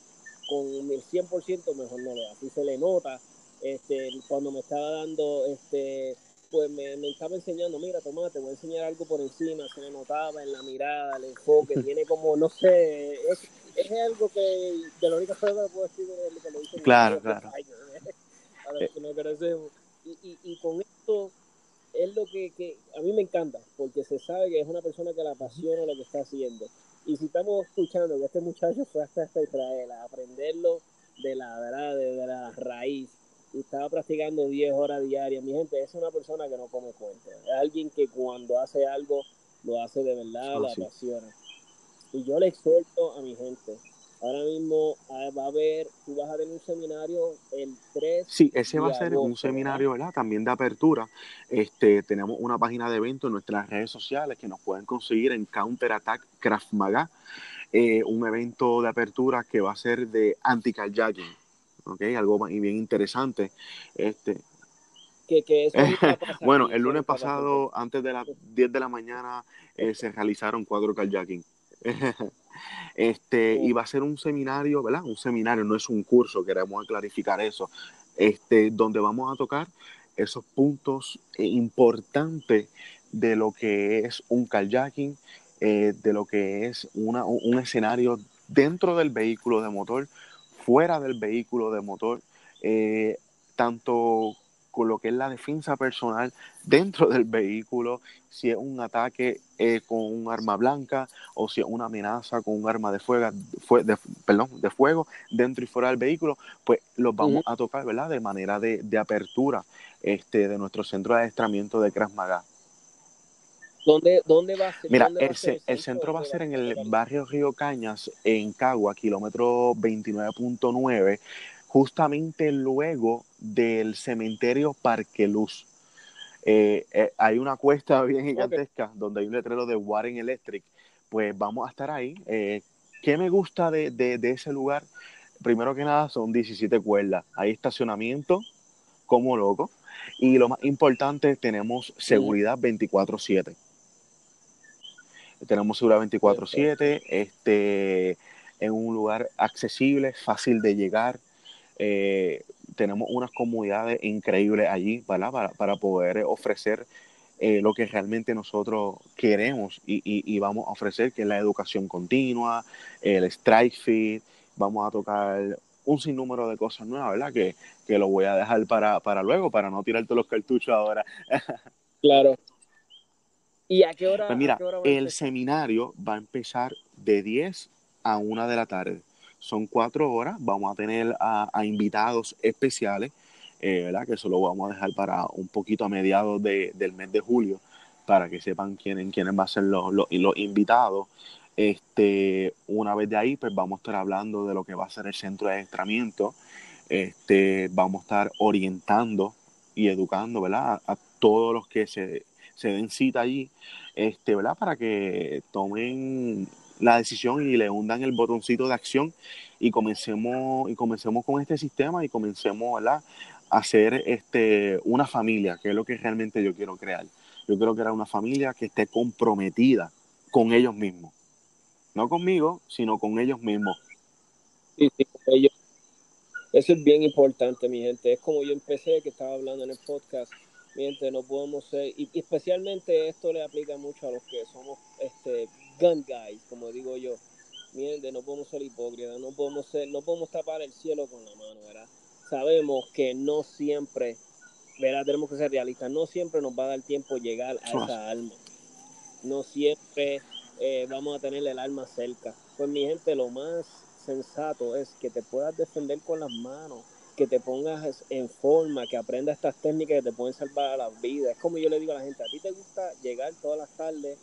con el 100%, mejor no lo hago. Y se le nota este, cuando me estaba dando, este, pues me, estaba enseñando, mira, toma, te voy a enseñar algo por encima, se le notaba en la mirada, el enfoque, tiene como, no sé, es, es algo que de la única forma que puedo decir es que lo hice Claro, claro. Eh. Y, y, y con esto es lo que, que, a mí me encanta, porque se sabe que es una persona que le apasiona lo que está haciendo. Y si estamos escuchando que este muchacho fue hasta, Israel a aprenderlo de la, ¿verdad? De, la raíz y estaba practicando 10 horas diarias, mi gente, es una persona que no come cuenta. Es alguien que cuando hace algo lo hace de verdad, oh, lo apasiona. Y yo le exhorto a mi gente, Ahora mismo ah, va a haber, tú vas a tener un seminario el 3. Sí, ese va a ser un seminario, ¿verdad? También de apertura. Este, tenemos una página de evento en nuestras redes sociales que nos pueden conseguir en Counter Attack Craft Maga, eh, un evento de apertura que va a ser de anti-carjacking, ¿ok? Algo bien interesante. Este, que, que bueno, el lunes pasado, antes de las 10 de la mañana, eh, se realizaron cuatro carjacking. Este, y va a ser un seminario, ¿verdad? Un seminario, no es un curso, queremos clarificar eso, este, donde vamos a tocar esos puntos eh, importantes de lo que es un kayaking, eh, de lo que es una, un escenario dentro del vehículo de motor, fuera del vehículo de motor, eh, tanto con lo que es la defensa personal dentro del vehículo, si es un ataque eh, con un arma blanca o si es una amenaza con un arma de fuego, de, perdón, de fuego dentro y fuera del vehículo, pues los vamos a tocar, ¿verdad? De manera de, apertura este, de nuestro centro de adiestramiento de Krav Maga. ¿Dónde, dónde va a ser? Mira, el, centro va a ser en el barrio Río Cañas, en Cagua, kilómetro 29.9 justamente luego del cementerio Parque Luz. Eh, eh, hay una cuesta bien gigantesca donde hay un letrero de Warren Electric. Pues vamos a estar ahí. Eh, ¿Qué me gusta de, ese lugar? Primero que nada, son 17 cuerdas. Hay estacionamiento como loco. Y lo más importante, tenemos seguridad 24-7. Tenemos seguridad 24-7, este, en un lugar accesible, fácil de llegar. Eh, tenemos unas comunidades increíbles allí ¿verdad? Para, poder ofrecer eh, lo que realmente nosotros queremos y, vamos a ofrecer, que es la educación continua, el strike fit, vamos a tocar un sinnúmero de cosas nuevas, ¿verdad? Que, lo voy a dejar para, para luego, para no tirarte los cartuchos ahora. claro. ¿Y a qué hora? Pues mira, el seminario va a empezar de 10 a 1 de la tarde. Son cuatro horas, vamos a tener a, invitados especiales, eh, ¿verdad? Que eso lo vamos a dejar para un poquito a mediados del mes de julio, para que sepan quiénes, quiénes van a ser los, los, invitados. Este, una vez de ahí, pues vamos a estar hablando de lo que va a ser el centro de adiestramiento. Este, vamos a estar orientando y educando, ¿verdad? A, todos los que se, se den cita allí, este, ¿verdad? Para que tomen la decisión y le hundan el botoncito de acción y comencemos, y comencemos con este sistema y comencemos a hacer este, una familia, que es lo que realmente yo quiero crear. Yo quiero crear una familia que esté comprometida con ellos mismos. No conmigo, sino con ellos mismos. Sí, sí, ellos. Eso es bien importante, mi gente. Es como yo empecé, que estaba hablando en el podcast. No podemos ser, y especialmente esto le aplica mucho a los que somos este, gun guys, como digo yo. miente, no podemos ser hipócritas, no podemos ser, no podemos tapar el cielo con la mano, ¿verdad? Sabemos que no siempre, ¿verdad? Tenemos que ser realistas, no siempre nos va a dar tiempo llegar a esa alma. No siempre eh, vamos a tener el alma cerca. Pues mi gente, lo más sensato es que te puedas defender con las manos, que te pongas en forma, que aprendas estas técnicas que te pueden salvar a la vida. Es como yo le digo a la gente, a ti te gusta llegar todas las tardes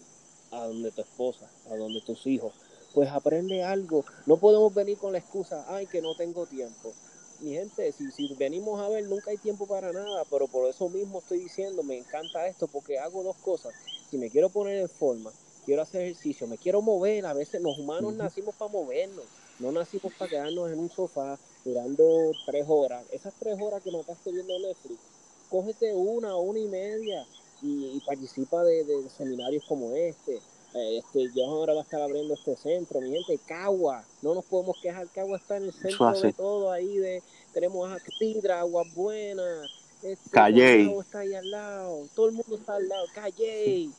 a donde tu esposa, a donde tus hijos. Pues aprende algo. No podemos venir con la excusa, ay, que no tengo tiempo. Mi gente, si, si venimos a ver, nunca hay tiempo para nada, pero por eso mismo estoy diciendo, me encanta esto, porque hago dos cosas. Si me quiero poner en forma, quiero hacer ejercicio, me quiero mover, a veces los humanos nacimos para movernos, no nacimos para quedarnos en un sofá mirando tres horas. Esas tres horas que mataste viendo Netflix, cógete una, una y media y, participa de, seminarios como este. Eh, este, yo ahora va a estar abriendo este centro, mi gente, Cagua, no nos podemos quejar, Cagua está en el centro de todo ahí, de, tenemos a Tidra, Aguas Buenas, este, Calle. está ahí al lado, todo el mundo está al lado, Calle.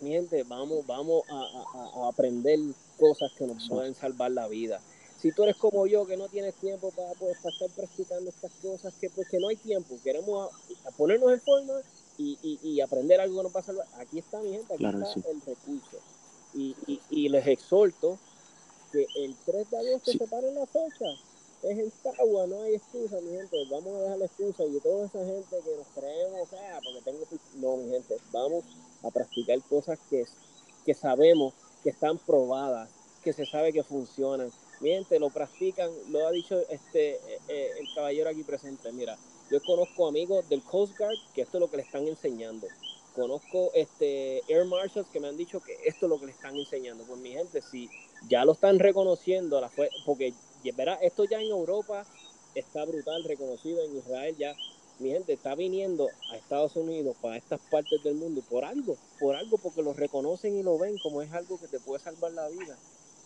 Mi gente, vamos, vamos a, aprender cosas que nos pueden salvar la vida si tú eres como yo que no tienes tiempo para, pues, estar practicando estas cosas, que pues que no hay tiempo, queremos ponernos en forma y, aprender algo que nos va a salvar, aquí está mi gente, aquí está el recurso. Y, les exhorto que el 3 de agosto se separen la fecha. Es en Cagua, no hay excusa, mi gente. Vamos a dejar la excusa y toda esa gente que nos creemos, o sea, porque tengo. No, mi gente, vamos a practicar cosas que, que sabemos que están probadas, que se sabe que funcionan miente, lo practican, lo ha dicho este eh, eh, el caballero aquí presente. Mira, yo conozco amigos del Coast Guard que esto es lo que le están enseñando. Conozco este Air Marshals que me han dicho que esto es lo que le están enseñando. Pues mi gente, si ya lo están reconociendo, la fue, porque verá, esto ya en Europa está brutal, reconocido en Israel ya. Mi gente está viniendo a Estados Unidos para estas partes del mundo por algo, por algo, porque lo reconocen y lo ven como es algo que te puede salvar la vida.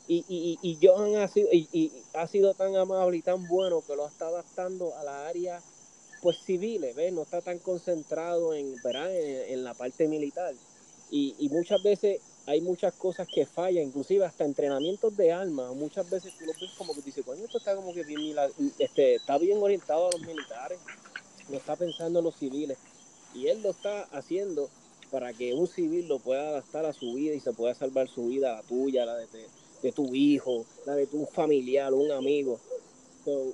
Y, y, y Johan ha sido, y, ha sido tan amable y tan bueno que lo está adaptando a la área pues civiles, ¿ves? No está tan concentrado en, en, la parte militar. Y, muchas veces hay muchas cosas que fallan, inclusive hasta entrenamientos de armas. Muchas veces tú lo ves como que dices, coño, esto está como que bien, este, está bien orientado a los militares, no está pensando en los civiles. Y él lo está haciendo para que un civil lo pueda adaptar a su vida y se pueda salvar su vida, la tuya, la de, de tu hijo, la de tu familiar, un amigo. yo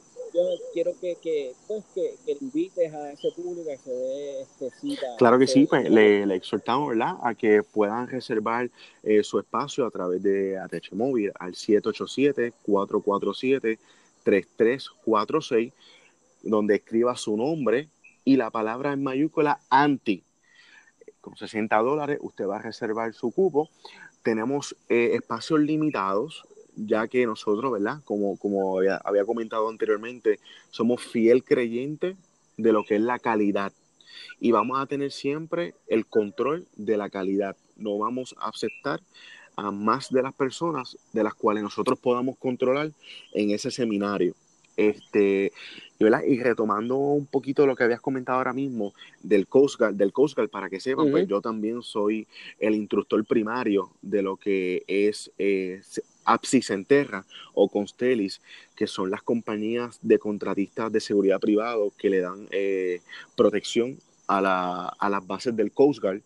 quiero que, que, pues, que, invites a ese público a que se dé este cita. Claro que sí, pues le, le, exhortamos ¿verdad? a que puedan reservar eh, su espacio a través de ATH Móvil al 787-447-3346, donde escriba su nombre y la palabra en mayúscula anti. Con 60 dólares usted va a reservar su cupo tenemos eh, espacios limitados, ya que nosotros, ¿verdad? Como, como había, comentado anteriormente, somos fiel creyentes de lo que es la calidad. Y vamos a tener siempre el control de la calidad. No vamos a aceptar a más de las personas de las cuales nosotros podamos controlar en ese seminario. Este, y retomando un poquito lo que habías comentado ahora mismo del Coast Guard, del Coast para que sepan, pues yo también soy el instructor primario de lo que es eh, Enterra o Constellis, que son las compañías de contratistas de seguridad privado que le dan eh, protección a, la, a las bases del Coast Guard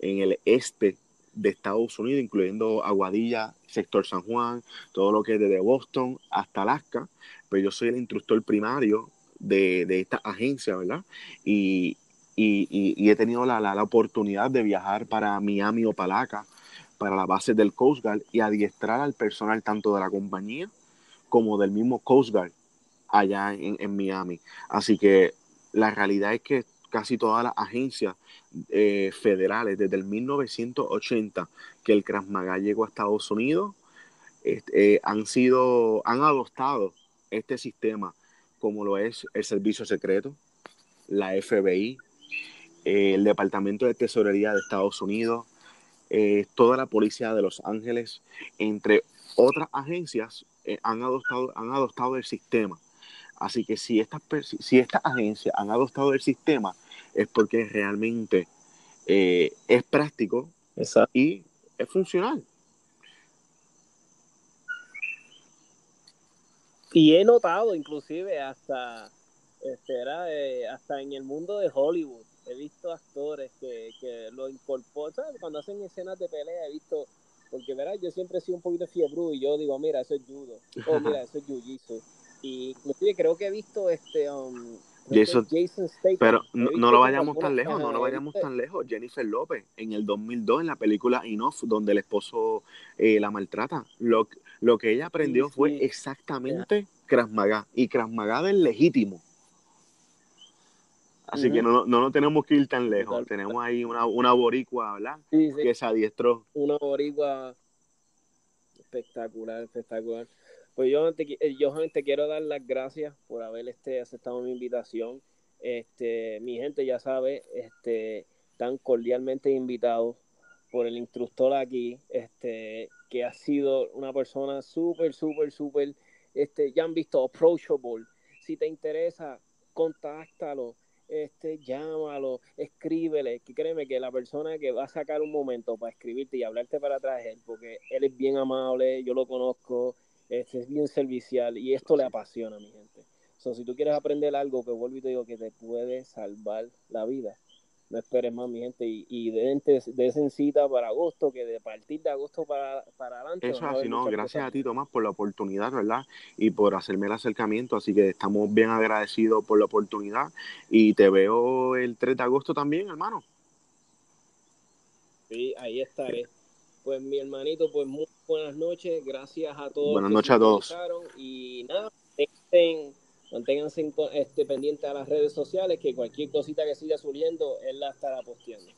en el este de Estados Unidos, incluyendo Aguadilla, sector San Juan, todo lo que es desde Boston hasta Alaska pues yo soy el instructor primario de, esta agencia, ¿verdad? Y, he tenido la, oportunidad de viajar para Miami o Palaca, para la base del Coast Guard y adiestrar al personal tanto de la compañía como del mismo Coast Guard allá en, Miami. Así que la realidad es que casi todas las agencias eh, federales desde el 1980 que el Krav llegó a Estados Unidos este, eh, han sido han adoptado este sistema, como lo es el Servicio Secreto, la FBI, eh, el Departamento de Tesorería de Estados Unidos, eh, toda la Policía de Los Ángeles, entre otras agencias, eh, han, adoptado, han adoptado el sistema. Así que si estas, si estas agencias han adoptado el sistema, es porque realmente es práctico y es funcional. Y he notado inclusive hasta, este, era, eh, hasta en el mundo de Hollywood, he visto actores que, que lo incorporan, cuando hacen escenas de pelea, he visto, porque verás, yo siempre he sido un poquito fiebre y yo digo, mira, eso es judo, o oh, mira, eso es jiu-jitsu. Y inclusive creo que he visto este um, Jason, Statham. Pero no, no lo vayamos tan lejos, no lo vayamos tan lejos. Jennifer López, en el 2002, en la película Enough, donde el esposo eh, la maltrata, lo, lo que ella aprendió fue exactamente yeah. Maga. Y Krav Maga del legítimo. Así que no, no, no tenemos que ir tan lejos. Tenemos ahí una, una boricua, ¿verdad? Que se adiestró. Una boricua espectacular, espectacular. Pues yo, te, eh, yo te quiero dar las gracias por haber este, aceptado mi invitación. Este, mi gente ya sabe, este, están cordialmente invitados por el instructor aquí, este, que ha sido una persona súper, súper, súper, este, ya han visto approachable. Si te interesa, contáctalo, este, llámalo, escríbele, que créeme que la persona que va a sacar un momento para escribirte y hablarte para atrás él, porque él es bien amable, yo lo conozco, este, es bien servicial y esto le apasiona a mi gente. So, si tú quieres aprender algo, que vuelvo y te digo que te puede salvar la vida, no esperes más, mi gente, y, y de, cita para agosto, que de partir de agosto para, para adelante. Eso así, no, gracias a ti, Tomás, por la oportunidad, ¿verdad? Y por hacerme el acercamiento, así que estamos bien agradecidos por la oportunidad y te veo el 3 de agosto también, hermano. Sí, ahí estaré. Pues mi hermanito, pues muy buenas noches, gracias a todos. Buenas noches a todos. Y nada, estén, manténganse este, pendientes a las redes sociales, que cualquier cosita que siga subiendo, él la estará posteando.